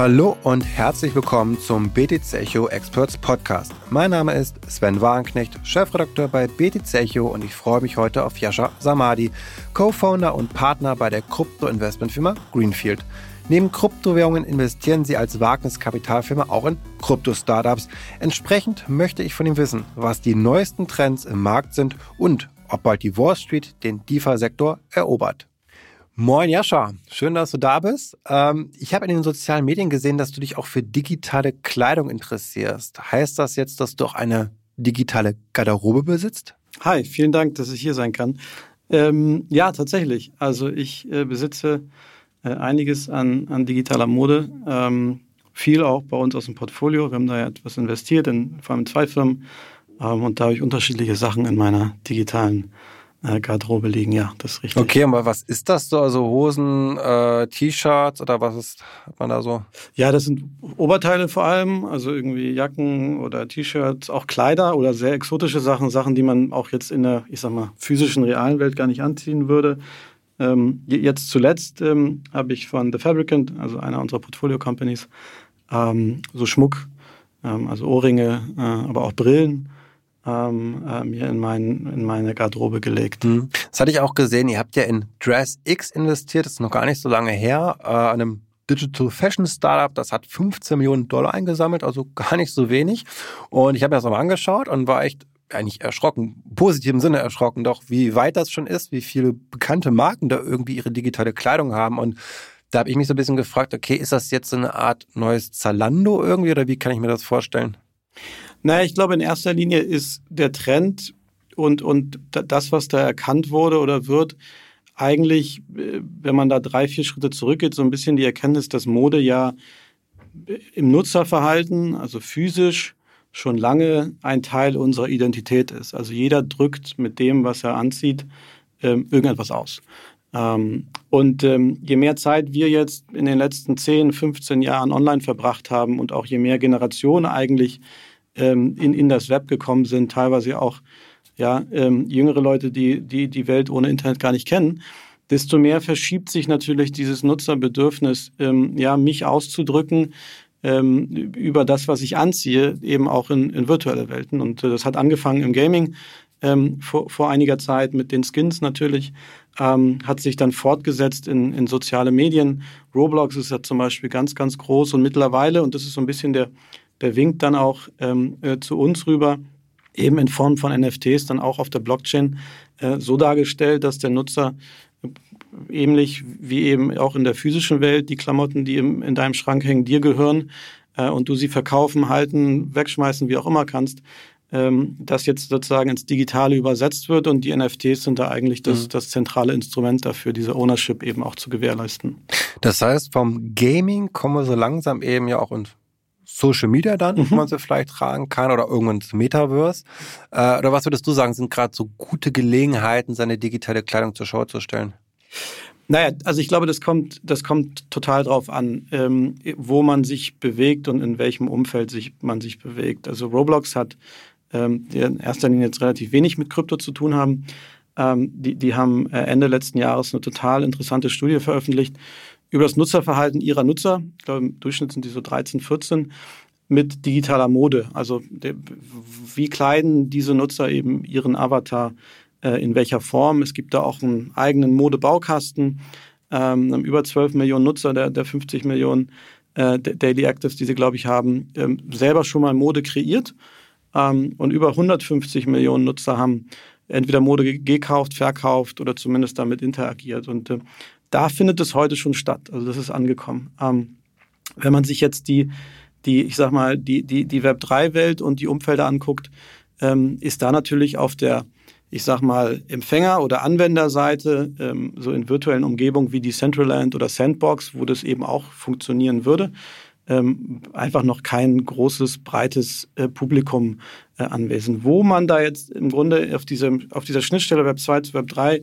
Hallo und herzlich willkommen zum BTC Echo Experts Podcast. Mein Name ist Sven Wagenknecht, Chefredakteur bei BTC Echo und ich freue mich heute auf Yasha Samadi, Co-Founder und Partner bei der Krypto-Investmentfirma Greenfield. Neben Kryptowährungen investieren sie als Wagniskapitalfirma auch in Krypto-Startups. Entsprechend möchte ich von ihm wissen, was die neuesten Trends im Markt sind und ob bald die Wall Street den DeFi-Sektor erobert. Moin Jascha, schön, dass du da bist. Ähm, ich habe in den sozialen Medien gesehen, dass du dich auch für digitale Kleidung interessierst. Heißt das jetzt, dass du auch eine digitale Garderobe besitzt? Hi, vielen Dank, dass ich hier sein kann. Ähm, ja, tatsächlich. Also ich äh, besitze äh, einiges an, an digitaler Mode. Ähm, viel auch bei uns aus dem Portfolio. Wir haben da ja etwas investiert, in, vor allem in zwei Firmen. Ähm, und da habe ich unterschiedliche Sachen in meiner digitalen Garderobe liegen, ja, das ist richtig. Okay, aber was ist das so? Also Hosen, äh, T-Shirts oder was ist, hat man da so? Ja, das sind Oberteile vor allem, also irgendwie Jacken oder T-Shirts, auch Kleider oder sehr exotische Sachen, Sachen, die man auch jetzt in der, ich sag mal, physischen, realen Welt gar nicht anziehen würde. Ähm, jetzt zuletzt ähm, habe ich von The Fabricant, also einer unserer Portfolio-Companies, ähm, so Schmuck, ähm, also Ohrringe, äh, aber auch Brillen ähm, äh, mir in, mein, in meine Garderobe gelegt. Mhm. Das hatte ich auch gesehen. Ihr habt ja in Dress X investiert, das ist noch gar nicht so lange her, äh, einem Digital Fashion Startup, das hat 15 Millionen Dollar eingesammelt, also gar nicht so wenig. Und ich habe mir das nochmal angeschaut und war echt eigentlich erschrocken, im positiven Sinne erschrocken, doch wie weit das schon ist, wie viele bekannte Marken da irgendwie ihre digitale Kleidung haben. Und da habe ich mich so ein bisschen gefragt, okay, ist das jetzt so eine Art neues Zalando irgendwie oder wie kann ich mir das vorstellen? Naja, ich glaube, in erster Linie ist der Trend und, und das, was da erkannt wurde oder wird, eigentlich, äh, wenn man da drei, vier Schritte zurückgeht, so ein bisschen die Erkenntnis, dass Mode ja im Nutzerverhalten, also physisch, schon lange ein Teil unserer Identität ist. Also jeder drückt mit dem, was er anzieht, ähm, irgendetwas aus. Ähm, und ähm, je mehr Zeit wir jetzt in den letzten 10, 15 Jahren online verbracht haben und auch je mehr Generationen eigentlich ähm, in, in das Web gekommen sind, teilweise auch ja, ähm, jüngere Leute, die, die die Welt ohne Internet gar nicht kennen, desto mehr verschiebt sich natürlich dieses Nutzerbedürfnis, ähm, ja, mich auszudrücken ähm, über das, was ich anziehe, eben auch in, in virtuelle Welten. Und äh, das hat angefangen im Gaming ähm, vor, vor einiger Zeit mit den Skins natürlich, ähm, hat sich dann fortgesetzt in, in soziale Medien. Roblox ist ja zum Beispiel ganz, ganz groß und mittlerweile, und das ist so ein bisschen der, der winkt dann auch ähm, äh, zu uns rüber, eben in Form von NFTs, dann auch auf der Blockchain äh, so dargestellt, dass der Nutzer äh, ähnlich wie eben auch in der physischen Welt die Klamotten, die im, in deinem Schrank hängen, dir gehören äh, und du sie verkaufen, halten, wegschmeißen, wie auch immer kannst, ähm, das jetzt sozusagen ins Digitale übersetzt wird und die NFTs sind da eigentlich das, mhm. das zentrale Instrument dafür, diese Ownership eben auch zu gewährleisten. Das heißt, vom Gaming kommen wir so langsam eben ja auch in Social Media dann, mhm. wo man sie vielleicht tragen kann oder irgendwann ins Metaverse. Äh, oder was würdest du sagen, sind gerade so gute Gelegenheiten, seine digitale Kleidung zur Schau zu stellen? Naja, also ich glaube, das kommt, das kommt total drauf an, ähm, wo man sich bewegt und in welchem Umfeld sich, man sich bewegt. Also Roblox hat ähm, in erster Linie jetzt relativ wenig mit Krypto zu tun haben. Ähm, die, die haben äh, Ende letzten Jahres eine total interessante Studie veröffentlicht über das Nutzerverhalten ihrer Nutzer. Ich glaube, im Durchschnitt sind die so 13, 14 mit digitaler Mode. Also wie kleiden diese Nutzer eben ihren Avatar, äh, in welcher Form. Es gibt da auch einen eigenen Modebaukasten. Ähm, über 12 Millionen Nutzer der, der 50 Millionen äh, Daily Actives, die sie, glaube ich, haben, ähm, selber schon mal Mode kreiert. Ähm, und über 150 Millionen Nutzer haben entweder Mode gekauft, verkauft oder zumindest damit interagiert. Und äh, da findet es heute schon statt. Also das ist angekommen. Ähm, wenn man sich jetzt die, die, ich sag mal, die, die, die Web3-Welt und die Umfelder anguckt, ähm, ist da natürlich auf der, ich sag mal, Empfänger- oder Anwenderseite, ähm, so in virtuellen Umgebungen wie die Centraland oder Sandbox, wo das eben auch funktionieren würde, ähm, einfach noch kein großes, breites äh, Publikum äh, anwesend. Wo man da jetzt im Grunde auf, diesem, auf dieser Schnittstelle Web 2 zu Web 3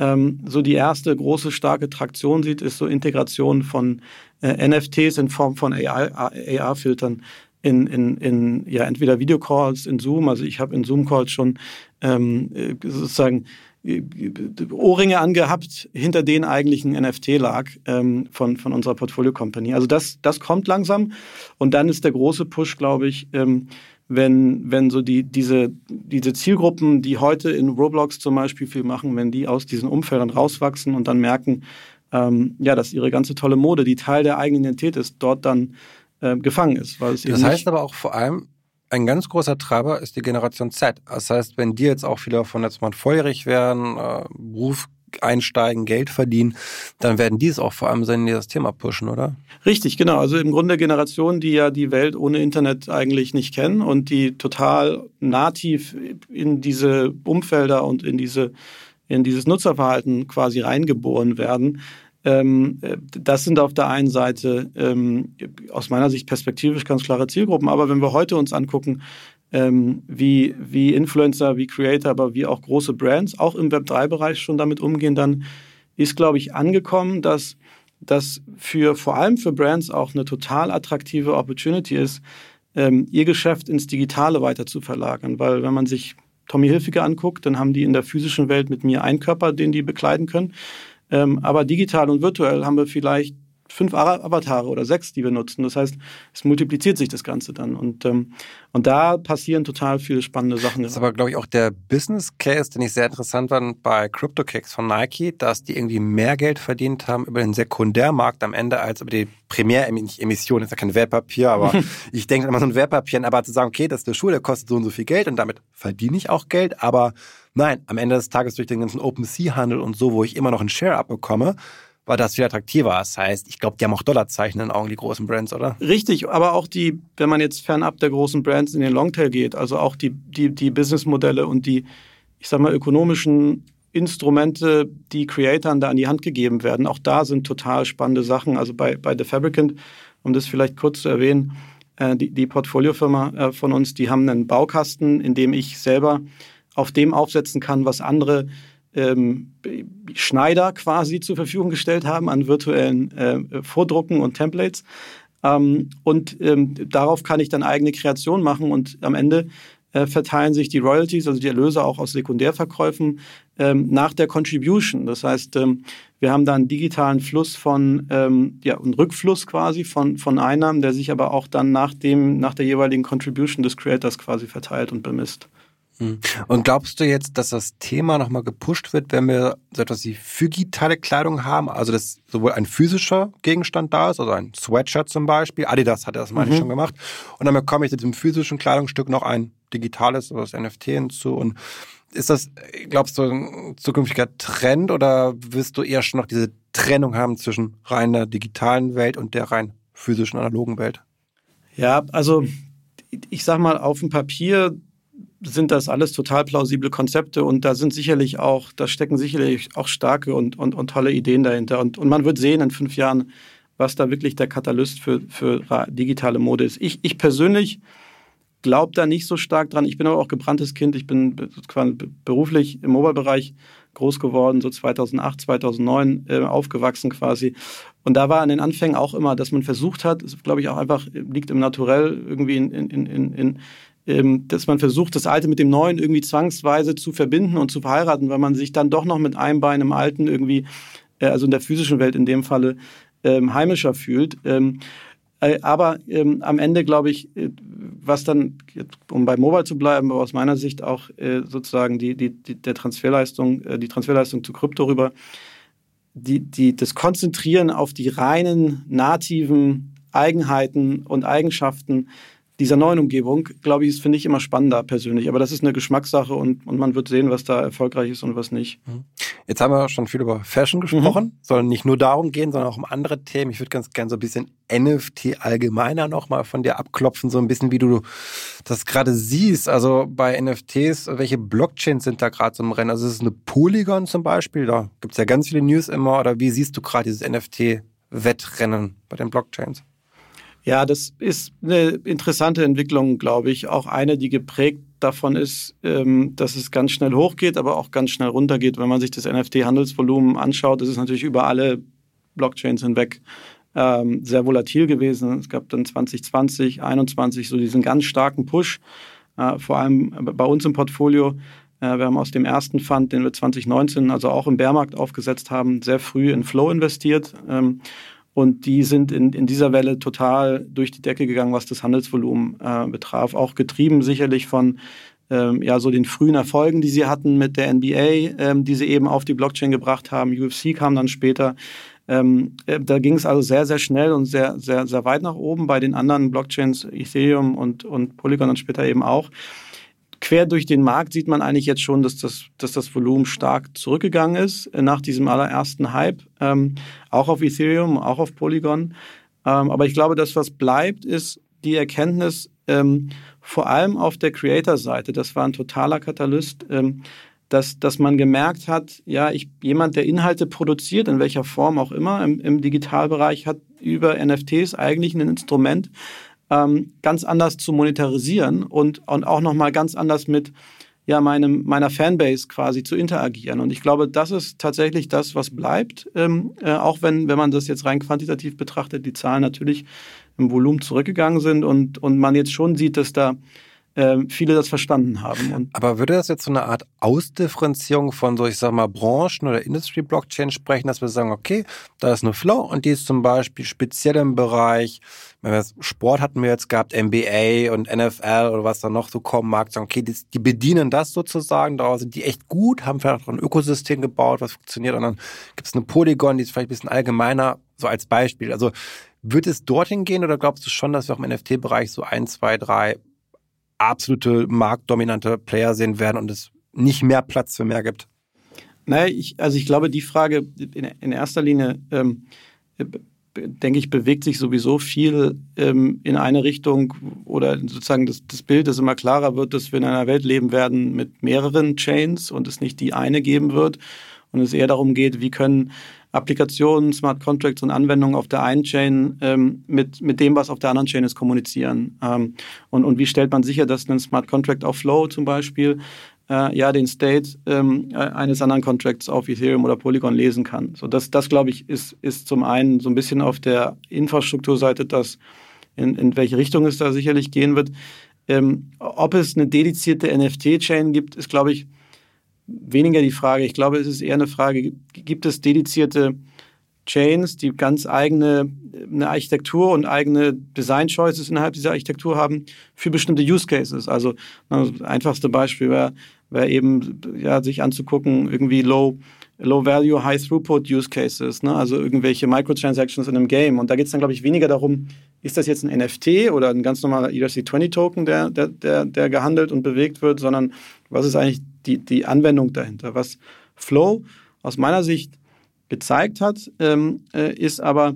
ähm, so die erste große, starke Traktion sieht, ist so Integration von äh, NFTs in Form von AR-Filtern in, in, in ja, entweder Videocalls in Zoom, also ich habe in Zoom-Calls schon ähm, äh, sozusagen Ohrringe angehabt, hinter denen eigentlich ein NFT lag ähm, von, von unserer Portfolio Company. Also das, das kommt langsam. Und dann ist der große Push, glaube ich, ähm, wenn, wenn so die, diese, diese Zielgruppen, die heute in Roblox zum Beispiel viel machen, wenn die aus diesen Umfeldern rauswachsen und dann merken, ähm, ja, dass ihre ganze tolle Mode, die Teil der eigenen Identität ist, dort dann äh, gefangen ist. Weil es das heißt aber auch vor allem, ein ganz großer Treiber ist die Generation Z. Das heißt, wenn die jetzt auch viele davon jetzt mal volljährig werden, äh, Beruf einsteigen, Geld verdienen, dann werden die es auch vor allem sein, die das Thema pushen, oder? Richtig, genau. Also im Grunde Generationen, die ja die Welt ohne Internet eigentlich nicht kennen und die total nativ in diese Umfelder und in diese in dieses Nutzerverhalten quasi reingeboren werden. Ähm, das sind auf der einen Seite ähm, aus meiner Sicht perspektivisch ganz klare Zielgruppen. Aber wenn wir heute uns angucken, ähm, wie, wie Influencer, wie Creator, aber wie auch große Brands auch im Web3-Bereich schon damit umgehen, dann ist, glaube ich, angekommen, dass das für vor allem für Brands auch eine total attraktive Opportunity ist, ähm, ihr Geschäft ins Digitale weiter zu verlagern. Weil wenn man sich Tommy Hilfiger anguckt, dann haben die in der physischen Welt mit mir einen Körper, den die bekleiden können. Ähm, aber digital und virtuell haben wir vielleicht fünf Avatare oder sechs, die wir nutzen. Das heißt, es multipliziert sich das Ganze dann. Und, ähm, und da passieren total viele spannende Sachen. Das ist aber, glaube ich, auch der Business Case, den ich sehr interessant fand bei CryptoKicks von Nike, dass die irgendwie mehr Geld verdient haben über den Sekundärmarkt am Ende als über die Primäremission. Das ist ja kein Wertpapier, aber ich denke immer so ein Wertpapier, aber zu sagen, okay, das ist der Schuh, der kostet so und so viel Geld und damit verdiene ich auch Geld, aber nein, am Ende des Tages durch den ganzen Open-Sea-Handel und so, wo ich immer noch einen Share abbekomme, war das viel attraktiver. Das heißt, ich glaube, die haben auch Dollarzeichen in den Augen, die großen Brands, oder? Richtig, aber auch die, wenn man jetzt fernab der großen Brands in den Longtail geht, also auch die, die, die Businessmodelle und die, ich sag mal, ökonomischen Instrumente, die Creatoren da an die Hand gegeben werden, auch da sind total spannende Sachen. Also bei, bei The Fabricant, um das vielleicht kurz zu erwähnen, äh, die, die Portfoliofirma äh, von uns, die haben einen Baukasten, in dem ich selber auf dem aufsetzen kann, was andere ähm, Schneider quasi zur Verfügung gestellt haben an virtuellen äh, Vordrucken und Templates. Ähm, und ähm, darauf kann ich dann eigene Kreation machen und am Ende äh, verteilen sich die Royalties, also die Erlöse auch aus Sekundärverkäufen, ähm, nach der Contribution. Das heißt, ähm, wir haben da einen digitalen Fluss von, ähm, ja, einen Rückfluss quasi von, von Einnahmen, der sich aber auch dann nach dem, nach der jeweiligen Contribution des Creators quasi verteilt und bemisst. Hm. Und glaubst du jetzt, dass das Thema nochmal gepusht wird, wenn wir so etwas wie phygitale Kleidung haben? Also, dass sowohl ein physischer Gegenstand da ist, also ein Sweatshirt zum Beispiel. Adidas hat das, meine mhm. ich, schon gemacht. Und dann bekomme ich zu diesem physischen Kleidungsstück noch ein digitales, also das NFT hinzu. Und ist das, glaubst du, ein zukünftiger Trend oder wirst du eher schon noch diese Trennung haben zwischen reiner digitalen Welt und der rein physischen, analogen Welt? Ja, also ich sag mal, auf dem Papier sind das alles total plausible Konzepte und da sind sicherlich auch, da stecken sicherlich auch starke und, und, und tolle Ideen dahinter. Und, und man wird sehen in fünf Jahren, was da wirklich der Katalyst für, für digitale Mode ist. Ich, ich persönlich glaube da nicht so stark dran. Ich bin aber auch gebranntes Kind. Ich bin beruflich im Mobile-Bereich groß geworden, so 2008, 2009 äh, aufgewachsen quasi. Und da war an den Anfängen auch immer, dass man versucht hat, glaube ich auch einfach liegt im Naturell irgendwie in, in, in, in dass man versucht, das Alte mit dem Neuen irgendwie zwangsweise zu verbinden und zu verheiraten, weil man sich dann doch noch mit einem Bein im Alten irgendwie, äh, also in der physischen Welt in dem Falle, ähm, heimischer fühlt. Ähm, äh, aber ähm, am Ende glaube ich, äh, was dann, um bei Mobile zu bleiben, aber aus meiner Sicht auch sozusagen die, die, die, der Transferleistung, die Transferleistung zu Krypto rüber, die, die, das Konzentrieren auf die reinen nativen Eigenheiten und Eigenschaften dieser neuen Umgebung, glaube ich, finde ich immer spannender persönlich. Aber das ist eine Geschmackssache und, und man wird sehen, was da erfolgreich ist und was nicht. Mhm. Jetzt haben wir schon viel über Fashion gesprochen. Mhm. Soll nicht nur darum gehen, sondern auch um andere Themen. Ich würde ganz gerne so ein bisschen NFT allgemeiner nochmal von dir abklopfen, so ein bisschen, wie du das gerade siehst. Also bei NFTs, welche Blockchains sind da gerade so im Rennen? Also ist es eine Polygon zum Beispiel? Da gibt es ja ganz viele News immer. Oder wie siehst du gerade dieses NFT-Wettrennen bei den Blockchains? Ja, das ist eine interessante Entwicklung, glaube ich. Auch eine, die geprägt davon ist, ähm, dass es ganz schnell hochgeht, aber auch ganz schnell runtergeht. Wenn man sich das NFT-Handelsvolumen anschaut, ist es natürlich über alle Blockchains hinweg ähm, sehr volatil gewesen. Es gab dann 2020, 2021 so diesen ganz starken Push, äh, vor allem bei uns im Portfolio Äh, wir haben aus dem ersten Fund, den wir 2019, also auch im Bärmarkt aufgesetzt haben, sehr früh in Flow investiert. Und die sind in, in dieser Welle total durch die Decke gegangen, was das Handelsvolumen äh, betraf. Auch getrieben sicherlich von ähm, ja, so den frühen Erfolgen, die sie hatten mit der NBA, ähm, die sie eben auf die Blockchain gebracht haben. UFC kam dann später. Ähm, äh, da ging es also sehr, sehr schnell und sehr, sehr, sehr weit nach oben. Bei den anderen Blockchains, Ethereum und, und Polygon dann später eben auch. Quer durch den Markt sieht man eigentlich jetzt schon, dass das, dass das Volumen stark zurückgegangen ist äh, nach diesem allerersten Hype, ähm, auch auf Ethereum, auch auf Polygon. Ähm, aber ich glaube, das, was bleibt, ist die Erkenntnis, ähm, vor allem auf der Creator-Seite, das war ein totaler Katalyst, ähm, dass, dass man gemerkt hat, ja, ich, jemand, der Inhalte produziert, in welcher Form auch immer, im, im Digitalbereich, hat über NFTs eigentlich ein Instrument, ähm, ganz anders zu monetarisieren und, und auch nochmal ganz anders mit ja, meinem, meiner Fanbase quasi zu interagieren. Und ich glaube, das ist tatsächlich das, was bleibt, ähm, äh, auch wenn, wenn man das jetzt rein quantitativ betrachtet, die Zahlen natürlich im Volumen zurückgegangen sind und, und man jetzt schon sieht, dass da viele das verstanden haben. Und Aber würde das jetzt so eine Art Ausdifferenzierung von so, ich sag mal, Branchen oder Industry-Blockchain sprechen, dass wir sagen, okay, da ist eine Flow und die ist zum Beispiel speziell im Bereich, Sport hatten wir jetzt gehabt, NBA und NFL oder was da noch so kommen mag, sagen, okay, die, die bedienen das sozusagen, da sind die echt gut, haben vielleicht auch ein Ökosystem gebaut, was funktioniert und dann gibt es eine Polygon, die ist vielleicht ein bisschen allgemeiner, so als Beispiel. Also wird es dorthin gehen oder glaubst du schon, dass wir auch im NFT-Bereich so ein, zwei, drei absolute marktdominante Player sehen werden und es nicht mehr Platz für mehr gibt? Naja, ich, also ich glaube, die Frage in, in erster Linie, ähm, denke ich, bewegt sich sowieso viel ähm, in eine Richtung oder sozusagen das, das Bild, das immer klarer wird, dass wir in einer Welt leben werden mit mehreren Chains und es nicht die eine geben wird und es eher darum geht, wie können Applikationen, Smart Contracts und Anwendungen auf der einen Chain ähm, mit, mit dem, was auf der anderen Chain ist, kommunizieren. Ähm, und, und wie stellt man sicher, dass ein Smart Contract auf Flow zum Beispiel äh, ja den State ähm, äh, eines anderen Contracts auf Ethereum oder Polygon lesen kann. So das, das glaube ich, ist, ist zum einen so ein bisschen auf der Infrastrukturseite, dass in, in welche Richtung es da sicherlich gehen wird. Ähm, ob es eine dedizierte NFT-Chain gibt, ist, glaube ich, weniger die Frage. Ich glaube, es ist eher eine Frage, gibt es dedizierte Chains, die ganz eigene eine Architektur und eigene Design Choices innerhalb dieser Architektur haben für bestimmte Use Cases. Also das einfachste Beispiel wäre wär eben ja, sich anzugucken, irgendwie Low, Low Value, High Throughput Use Cases, ne? also irgendwelche Microtransactions in einem Game. Und da geht es dann, glaube ich, weniger darum, ist das jetzt ein NFT oder ein ganz normaler ERC20-Token, der, der, der, der gehandelt und bewegt wird, sondern was ist eigentlich die, die Anwendung dahinter? Was Flow aus meiner Sicht gezeigt hat, ähm, äh, ist aber,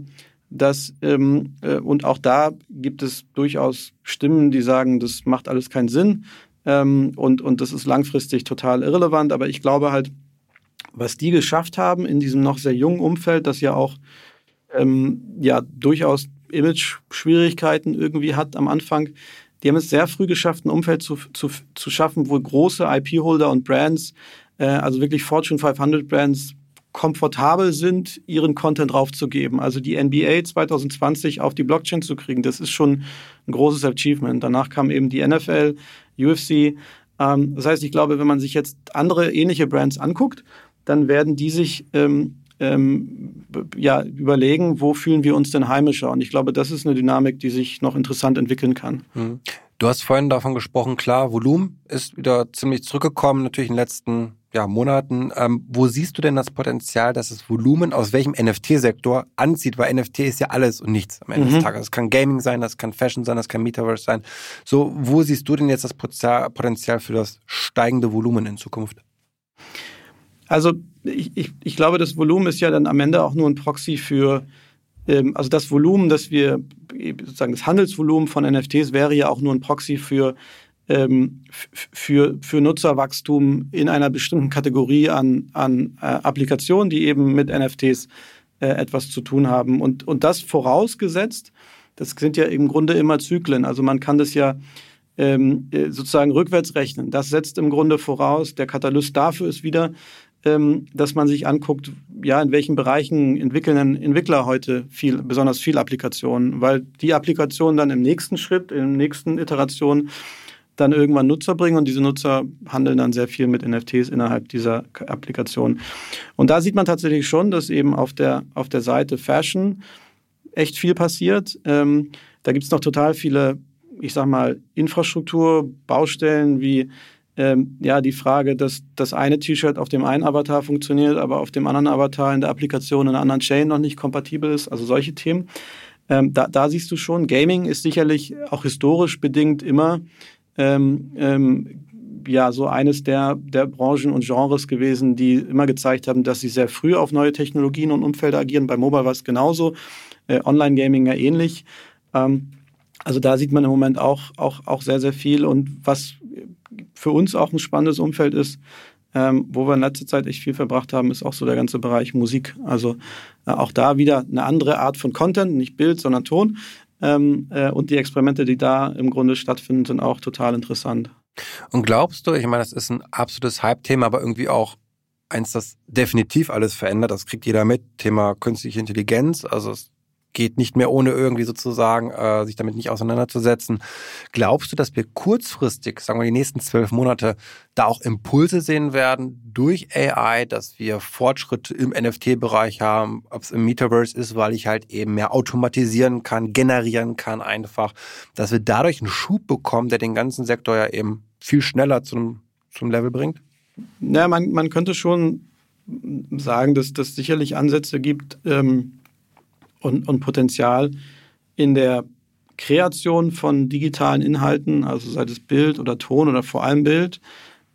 dass, ähm, äh, und auch da gibt es durchaus Stimmen, die sagen, das macht alles keinen Sinn ähm, und, und das ist langfristig total irrelevant, aber ich glaube halt, was die geschafft haben in diesem noch sehr jungen Umfeld, das ja auch ähm, ja durchaus Image-Schwierigkeiten irgendwie hat am Anfang, die haben es sehr früh geschafft, ein Umfeld zu, zu, zu schaffen, wo große IP-Holder und Brands, äh, also wirklich Fortune 500 Brands, komfortabel sind, ihren Content draufzugeben. Also die NBA 2020 auf die Blockchain zu kriegen, das ist schon ein großes Achievement. Danach kam eben die NFL, UFC. Ähm, das heißt, ich glaube, wenn man sich jetzt andere ähnliche Brands anguckt, dann werden die sich ähm, ähm, ja, überlegen, wo fühlen wir uns denn heimischer. Und ich glaube, das ist eine Dynamik, die sich noch interessant entwickeln kann. Mhm. Du hast vorhin davon gesprochen, klar, Volumen ist wieder ziemlich zurückgekommen, natürlich in den letzten ja, Monaten. Ähm, wo siehst du denn das Potenzial, dass das Volumen aus welchem NFT-Sektor anzieht? Weil NFT ist ja alles und nichts am Ende mhm. des Tages. Das kann Gaming sein, das kann Fashion sein, das kann Metaverse sein. So, wo siehst du denn jetzt das Potenzial für das steigende Volumen in Zukunft? Also ich, ich, ich glaube, das Volumen ist ja dann am Ende auch nur ein Proxy für ähm, also das Volumen, das wir, sozusagen das Handelsvolumen von NFTs wäre ja auch nur ein Proxy für ähm, für, für Nutzerwachstum in einer bestimmten Kategorie an, an äh, Applikationen, die eben mit NFTs äh, etwas zu tun haben. Und, und das vorausgesetzt, das sind ja im Grunde immer Zyklen. Also man kann das ja ähm, äh, sozusagen rückwärts rechnen. Das setzt im Grunde voraus, der Katalyst dafür ist wieder, ähm, dass man sich anguckt, ja, in welchen Bereichen entwickeln Entwickler heute viel, besonders viel Applikationen, weil die Applikationen dann im nächsten Schritt, in der nächsten Iteration dann irgendwann Nutzer bringen und diese Nutzer handeln dann sehr viel mit NFTs innerhalb dieser Applikation. Und da sieht man tatsächlich schon, dass eben auf der, auf der Seite Fashion echt viel passiert. Ähm, da gibt es noch total viele, ich sag mal, Infrastruktur, Baustellen wie ähm, ja, die Frage, dass das eine T-Shirt auf dem einen Avatar funktioniert, aber auf dem anderen Avatar in der Applikation in einer anderen Chain noch nicht kompatibel ist. Also solche Themen. Ähm, da, da siehst du schon, Gaming ist sicherlich auch historisch bedingt immer ähm, ähm, ja so eines der, der Branchen und Genres gewesen, die immer gezeigt haben, dass sie sehr früh auf neue Technologien und Umfelder agieren. Bei Mobile war es genauso, äh, Online-Gaming ja ähnlich. Ähm, also da sieht man im Moment auch, auch, auch sehr, sehr viel. Und was für uns auch ein spannendes Umfeld ist, ähm, wo wir in letzter Zeit echt viel verbracht haben, ist auch so der ganze Bereich Musik. Also äh, auch da wieder eine andere Art von Content, nicht Bild, sondern Ton. Ähm, äh, und die Experimente, die da im Grunde stattfinden, sind auch total interessant. Und glaubst du, ich meine, das ist ein absolutes Hype-Thema, aber irgendwie auch eins, das definitiv alles verändert. Das kriegt jeder mit. Thema künstliche Intelligenz. Also es geht nicht mehr ohne irgendwie sozusagen äh, sich damit nicht auseinanderzusetzen. Glaubst du, dass wir kurzfristig, sagen wir die nächsten zwölf Monate, da auch Impulse sehen werden durch AI, dass wir Fortschritte im NFT-Bereich haben, ob es im Metaverse ist, weil ich halt eben mehr automatisieren kann, generieren kann einfach, dass wir dadurch einen Schub bekommen, der den ganzen Sektor ja eben viel schneller zum, zum Level bringt? Ja, man, man könnte schon sagen, dass das sicherlich Ansätze gibt, ähm, und, und Potenzial in der Kreation von digitalen Inhalten, also sei es Bild oder Ton oder vor allem Bild,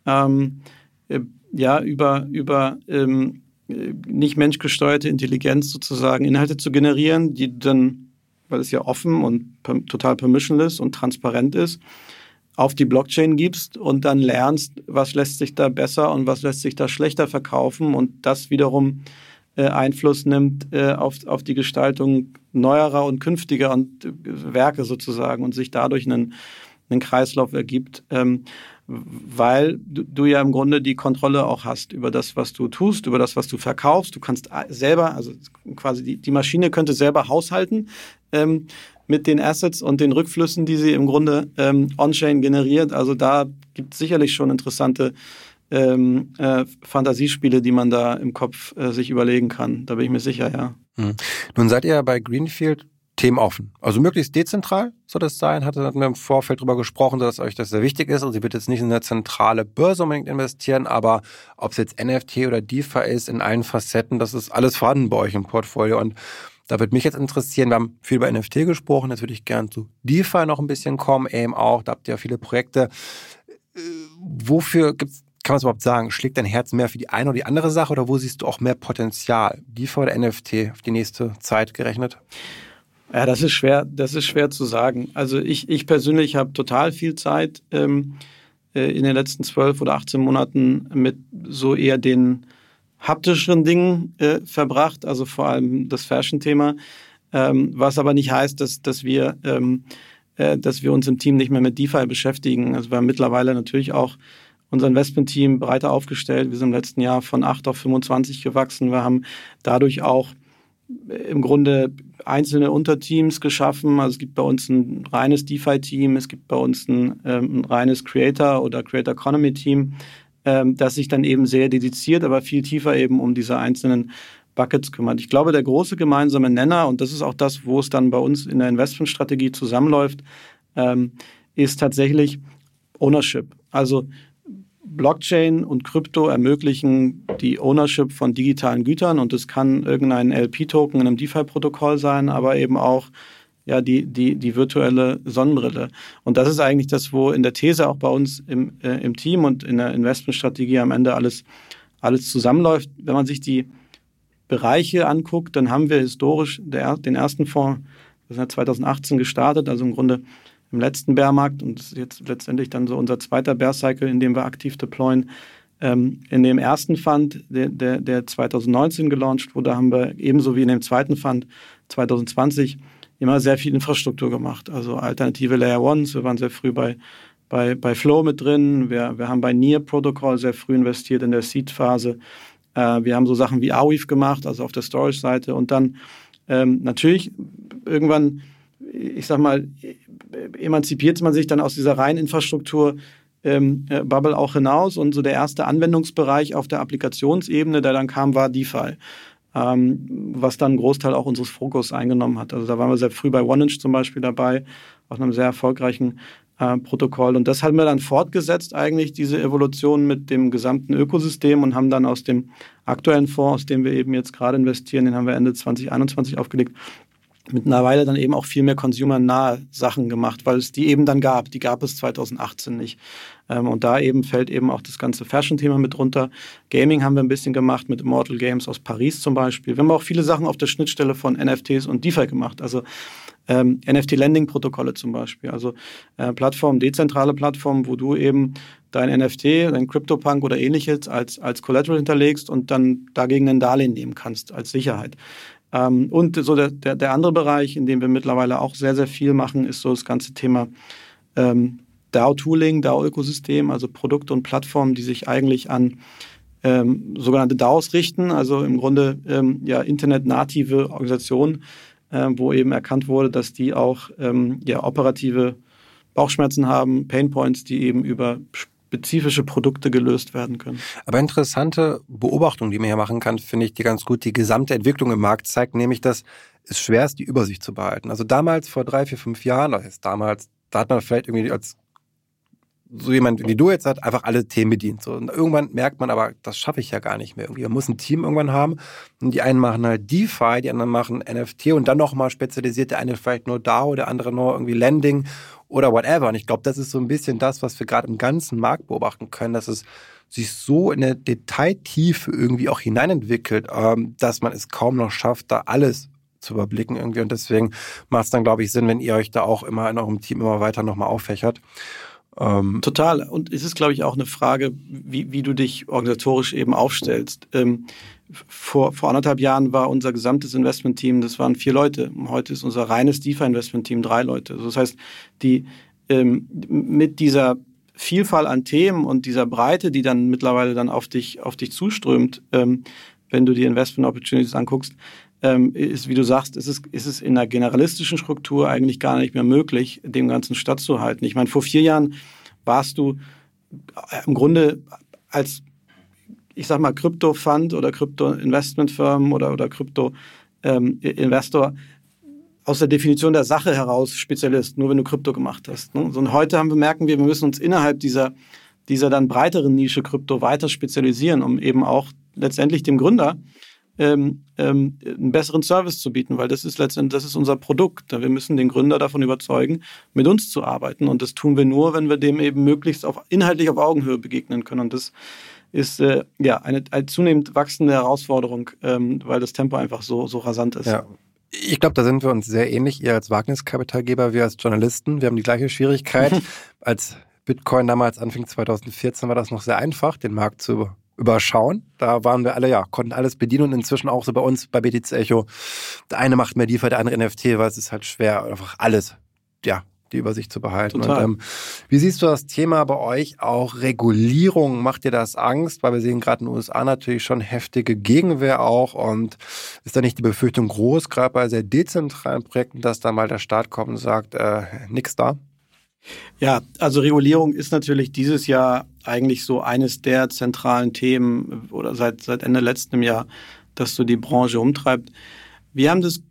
ähm, äh, ja, über, über ähm, nicht menschgesteuerte Intelligenz sozusagen Inhalte zu generieren, die dann, weil es ja offen und total permissionless und transparent ist, auf die Blockchain gibst und dann lernst, was lässt sich da besser und was lässt sich da schlechter verkaufen und das wiederum äh, Einfluss nimmt äh, auf, auf die Gestaltung neuerer und künftiger und, äh, Werke sozusagen und sich dadurch einen, einen Kreislauf ergibt, ähm, weil du, du, ja im Grunde die Kontrolle auch hast über das, was du tust, über das, was du verkaufst. Du kannst selber, also quasi die, die Maschine könnte selber haushalten ähm, mit den Assets und den Rückflüssen, die sie im Grunde ähm, on-chain generiert. Also da gibt es sicherlich schon interessante ähm, äh, Fantasiespiele, die man da im Kopf äh, sich überlegen kann. Da bin ich mir sicher, ja. Mhm. Nun seid ihr bei Greenfield themenoffen. Also möglichst dezentral soll das sein. Hatte, hatten wir im Vorfeld darüber gesprochen, dass euch das sehr wichtig ist. Also ihr wird jetzt nicht in eine zentrale Börse unbedingt investieren, aber ob es jetzt NFT oder DeFi ist, in allen Facetten, das ist alles vorhanden bei euch im Portfolio. Und da würde mich jetzt interessieren, wir haben viel über NFT gesprochen, jetzt würde ich gern zu DeFi noch ein bisschen kommen, eben auch, da habt ihr ja viele Projekte. Äh, wofür gibt es kann man es überhaupt sagen? Schlägt dein Herz mehr für die eine oder die andere Sache oder wo siehst du auch mehr Potenzial? DeFi oder NFT auf die nächste Zeit gerechnet? Ja, das ist schwer, das ist schwer zu sagen. Also ich, ich persönlich habe total viel Zeit ähm, äh, in den letzten zwölf oder 18 Monaten mit so eher den haptischen Dingen äh, verbracht, also vor allem das Fashion-Thema, ähm, was aber nicht heißt, dass, dass wir ähm, äh, dass wir uns im Team nicht mehr mit DeFi beschäftigen. Also wir haben mittlerweile natürlich auch unser Investmentteam breiter aufgestellt. Wir sind im letzten Jahr von 8 auf 25 gewachsen. Wir haben dadurch auch äh, im Grunde einzelne Unterteams geschaffen. Also es gibt bei uns ein reines DeFi-Team, es gibt bei uns ein, ähm, ein reines Creator- oder Creator Economy-Team, ähm, das sich dann eben sehr dediziert, aber viel tiefer eben um diese einzelnen Buckets kümmert. Ich glaube, der große gemeinsame Nenner, und das ist auch das, wo es dann bei uns in der Investmentstrategie zusammenläuft, ähm, ist tatsächlich Ownership. Also Blockchain und Krypto ermöglichen die Ownership von digitalen Gütern und es kann irgendein LP-Token in einem DeFi-Protokoll sein, aber eben auch ja, die, die, die virtuelle Sonnenbrille. Und das ist eigentlich das, wo in der These auch bei uns im, äh, im Team und in der Investmentstrategie am Ende alles, alles zusammenläuft. Wenn man sich die Bereiche anguckt, dann haben wir historisch der, den ersten Fonds, das ist ja 2018 gestartet, also im Grunde im letzten Bärmarkt und jetzt letztendlich dann so unser zweiter Bär-Cycle, in dem wir aktiv deployen. Ähm, in dem ersten Fund, der, der, der 2019 gelauncht wurde, haben wir ebenso wie in dem zweiten Fund 2020 immer sehr viel Infrastruktur gemacht. Also alternative Layer Ones, wir waren sehr früh bei, bei, bei Flow mit drin, wir, wir haben bei Near Protocol sehr früh investiert in der Seed-Phase. Äh, wir haben so Sachen wie Arweave gemacht, also auf der Storage-Seite und dann ähm, natürlich irgendwann, ich sag mal, emanzipiert man sich dann aus dieser reinen Infrastruktur ähm, äh, Bubble auch hinaus und so der erste Anwendungsbereich auf der Applikationsebene, der dann kam, war DeFi. Ähm, was dann einen Großteil auch unseres Fokus eingenommen hat. Also da waren wir sehr früh bei OneInch zum Beispiel dabei, auf einem sehr erfolgreichen äh, Protokoll. Und das haben wir dann fortgesetzt, eigentlich diese Evolution mit dem gesamten Ökosystem und haben dann aus dem aktuellen Fonds, aus dem wir eben jetzt gerade investieren, den haben wir Ende 2021 aufgelegt, mittlerweile dann eben auch viel mehr consumernahe Sachen gemacht, weil es die eben dann gab. Die gab es 2018 nicht. Ähm, und da eben fällt eben auch das ganze Fashion-Thema mit runter. Gaming haben wir ein bisschen gemacht mit Immortal Games aus Paris zum Beispiel. Wir haben auch viele Sachen auf der Schnittstelle von NFTs und DeFi gemacht. Also ähm, NFT-Lending-Protokolle zum Beispiel. Also äh, Plattformen, dezentrale Plattformen, wo du eben dein NFT, dein CryptoPunk oder ähnliches als, als Collateral hinterlegst und dann dagegen ein Darlehen nehmen kannst als Sicherheit. Ähm, und so der, der, der, andere Bereich, in dem wir mittlerweile auch sehr, sehr viel machen, ist so das ganze Thema ähm, DAO-Tooling, DAO-Ökosystem, also Produkte und Plattformen, die sich eigentlich an ähm, sogenannte DAOs richten, also im Grunde ähm, ja internetnative Organisationen, äh, wo eben erkannt wurde, dass die auch ähm, ja operative Bauchschmerzen haben, Painpoints, die eben über spezifische Produkte gelöst werden können. Aber interessante Beobachtung, die man hier machen kann, finde ich, die ganz gut die gesamte Entwicklung im Markt zeigt, nämlich, dass es schwer ist, die Übersicht zu behalten. Also damals, vor drei, vier, fünf Jahren, das ist damals, da hat man vielleicht irgendwie als so jemand wie du jetzt hat, einfach alle Themen bedient. So. Und irgendwann merkt man aber, das schaffe ich ja gar nicht mehr irgendwie. Man muss ein Team irgendwann haben. Und die einen machen halt DeFi, die anderen machen NFT und dann nochmal spezialisiert. Der eine vielleicht nur DAO, der andere nur irgendwie Lending oder whatever. Und ich glaube, das ist so ein bisschen das, was wir gerade im ganzen Markt beobachten können, dass es sich so in der Detailtiefe irgendwie auch hineinentwickelt, ähm, dass man es kaum noch schafft, da alles zu überblicken irgendwie. Und deswegen macht es dann, glaube ich, Sinn, wenn ihr euch da auch immer in eurem Team immer weiter nochmal auffächert. Ähm Total. Und es ist, glaube ich, auch eine Frage, wie, wie du dich organisatorisch eben aufstellst. Ähm, vor, vor anderthalb Jahren war unser gesamtes Investmentteam, das waren vier Leute. Heute ist unser reines DeFi-Investment-Team drei Leute. Also das heißt, die ähm, mit dieser Vielfalt an Themen und dieser Breite, die dann mittlerweile dann auf dich, auf dich zuströmt, ähm, wenn du die Investment Opportunities anguckst, ähm, ist, wie du sagst, ist es, ist es in einer generalistischen Struktur eigentlich gar nicht mehr möglich, dem Ganzen stattzuhalten. Ich meine, vor vier Jahren warst du im Grunde als, ich sag mal, Krypto-Fund oder Krypto-Investment-Firm oder, oder Krypto-Investor ähm, aus der Definition der Sache heraus Spezialist, nur wenn du Krypto gemacht hast. Ne? Und heute haben wir, merken wir, wir müssen uns innerhalb dieser, dieser dann breiteren Nische Krypto weiter spezialisieren, um eben auch letztendlich dem Gründer ähm, ähm, einen besseren Service zu bieten, weil das ist letztendlich, das ist unser Produkt. Wir müssen den Gründer davon überzeugen, mit uns zu arbeiten. Und das tun wir nur, wenn wir dem eben möglichst auf, inhaltlich auf Augenhöhe begegnen können. Und das ist äh, ja eine, eine, zunehmend wachsende Herausforderung, ähm, weil das Tempo einfach so, so rasant ist. Ja. Ich glaube, da sind wir uns sehr ähnlich, ihr als Wagniskapitalgeber, wir als Journalisten. Wir haben die gleiche Schwierigkeit. als Bitcoin damals anfing 2014 war das noch sehr einfach, den Markt zu überschauen. Da waren wir alle, ja, konnten alles bedienen und inzwischen auch so bei uns bei BTC Echo. Der eine macht mehr DeFi, der andere NFT, weil es ist halt schwer, einfach alles, ja, die Übersicht zu behalten. Total. Und, ähm, wie siehst du das Thema bei euch auch Regulierung? Macht dir das Angst? Weil wir sehen gerade in den USA natürlich schon heftige Gegenwehr auch und ist da nicht die Befürchtung groß, gerade bei sehr dezentralen Projekten, dass da mal der Staat kommt und sagt, äh, nix da? Ja, also Regulierung ist natürlich dieses Jahr eigentlich so eines der zentralen Themen oder seit, seit Ende letztem Jahr, das so die Branche umtreibt. Wir haben das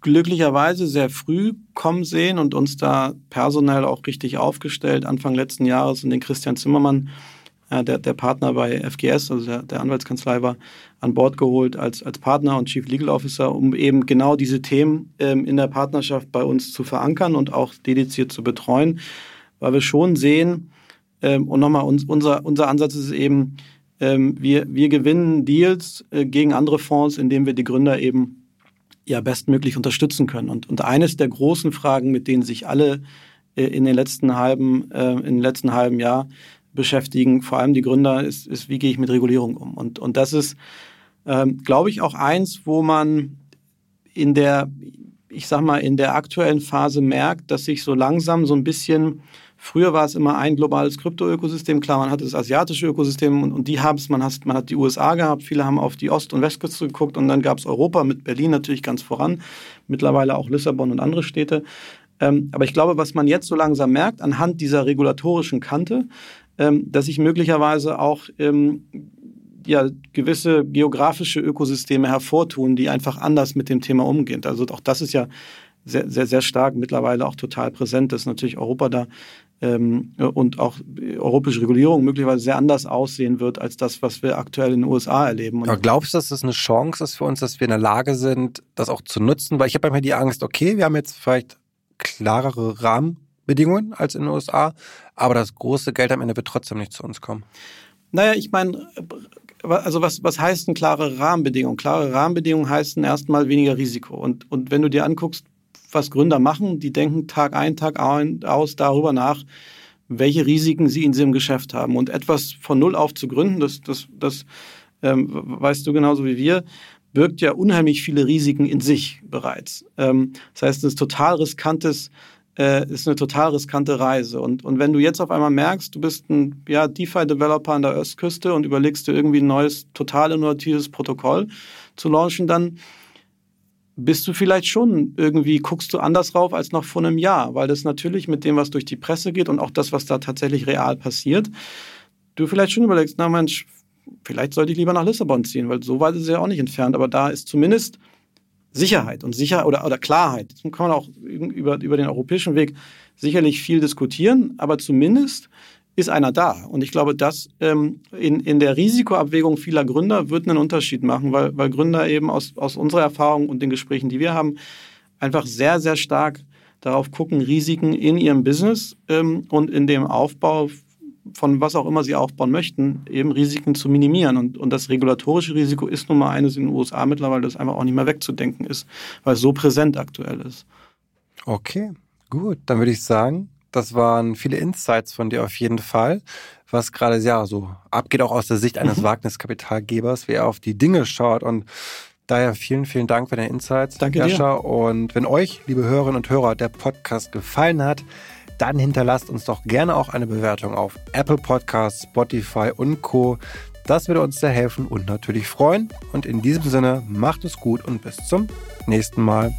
glücklicherweise sehr früh kommen sehen und uns da personell auch richtig aufgestellt. Anfang letzten Jahres und den Christian Zimmermann, äh, der, der Partner bei FGS, also der, der Anwaltskanzlei war, an Bord geholt als, als Partner und Chief Legal Officer, um eben genau diese Themen ähm, in der Partnerschaft bei uns zu verankern und auch dediziert zu betreuen, weil wir schon sehen, ähm, und nochmal, uns, unser, unser Ansatz ist eben, ähm, wir, wir gewinnen Deals äh, gegen andere Fonds, indem wir die Gründer eben ja bestmöglich unterstützen können. Und, und eines der großen Fragen, mit denen sich alle äh, in den letzten halben, äh, in den letzten halben Jahr beschäftigen, vor allem die Gründer, ist, ist wie gehe ich mit Regulierung um? Und, und das ist, ähm, glaube ich, auch eins, wo man in der, ich sag mal, in der aktuellen Phase merkt, dass sich so langsam so ein bisschen Früher war es immer ein globales Krypto-Ökosystem. Klar, man hatte das asiatische Ökosystem und, und die haben es, man, hat, man hat die USA gehabt, viele haben auf die Ost- und Westküste geguckt und dann gab es Europa mit Berlin natürlich ganz voran, mittlerweile auch Lissabon und andere Städte. Ähm, aber ich glaube, was man jetzt so langsam merkt, anhand dieser regulatorischen Kante, dass sich möglicherweise auch ähm, ja, gewisse geografische Ökosysteme hervortun, die einfach anders mit dem Thema umgehen. Also auch das ist ja sehr, sehr, sehr stark mittlerweile auch total präsent, dass natürlich Europa da ähm, und auch europäische Regulierung möglicherweise sehr anders aussehen wird als das, was wir aktuell in den USA erleben. Aber glaubst du, dass das eine Chance ist für uns, dass wir in der Lage sind, das auch zu nutzen? Weil ich habe manchmal die Angst, okay, wir haben jetzt vielleicht klarere Rahmenbedingungen als in den USA, aber das große Geld am Ende wird trotzdem nicht zu uns kommen. Naja, ich meine, also was, was heißt eine klare Rahmenbedingung? Klare Rahmenbedingungen heißen erstmal weniger Risiko. Und, und wenn du dir anguckst, was Gründer machen, die denken Tag ein, Tag aus darüber nach, welche Risiken sie in ihrem Geschäft haben. Und etwas von Null auf zu gründen, das, das, das ähm, weißt du genauso wie wir, birgt ja unheimlich viele Risiken in sich bereits. Ähm, das heißt, es ist total riskantes äh, ist eine total riskante Reise. Und, und wenn du jetzt auf einmal merkst, du bist ein ja, DeFi-Developer an der Ostküste und überlegst dir irgendwie ein neues, total innovatives Protokoll zu launchen, dann bist du vielleicht schon irgendwie, guckst du anders rauf als noch vor einem Jahr, weil das natürlich mit dem, was durch die Presse geht und auch das, was da tatsächlich real passiert, du vielleicht schon überlegst, na Mensch, vielleicht sollte ich lieber nach Lissabon ziehen, weil so weit ist es ja auch nicht entfernt, aber da ist zumindest Sicherheit und Sicher oder, oder Klarheit. Das kann man auch über, über den europäischen Weg sicherlich viel diskutieren, aber zumindest ist einer da. Und ich glaube, das ähm, in, in der Risikoabwägung vieler Gründer wird einen Unterschied machen, weil, weil Gründer eben aus, aus unserer Erfahrung und den Gesprächen, die wir haben, einfach sehr, sehr stark darauf gucken, Risiken in ihrem Business ähm, und in dem Aufbau von was auch immer sie aufbauen möchten, eben Risiken zu minimieren. Und, und das regulatorische Risiko ist nun mal eines in den USA mittlerweile, das einfach auch nicht mehr wegzudenken ist, weil es so präsent aktuell ist. Okay, gut. Dann würde ich sagen, das waren viele Insights von dir auf jeden Fall, was gerade ja so abgeht, auch aus der Sicht eines. Wagniskapitalgebers, wie er auf die Dinge schaut. Und daher vielen, vielen Dank für deine Insights, Danke Jascha. Dir. Und wenn euch, liebe Hörerinnen und Hörer, der Podcast gefallen hat, dann hinterlasst uns doch gerne auch eine Bewertung auf Apple Podcasts, Spotify und Co. Das würde uns sehr helfen und natürlich freuen. Und in diesem Sinne, macht es gut und bis zum nächsten Mal.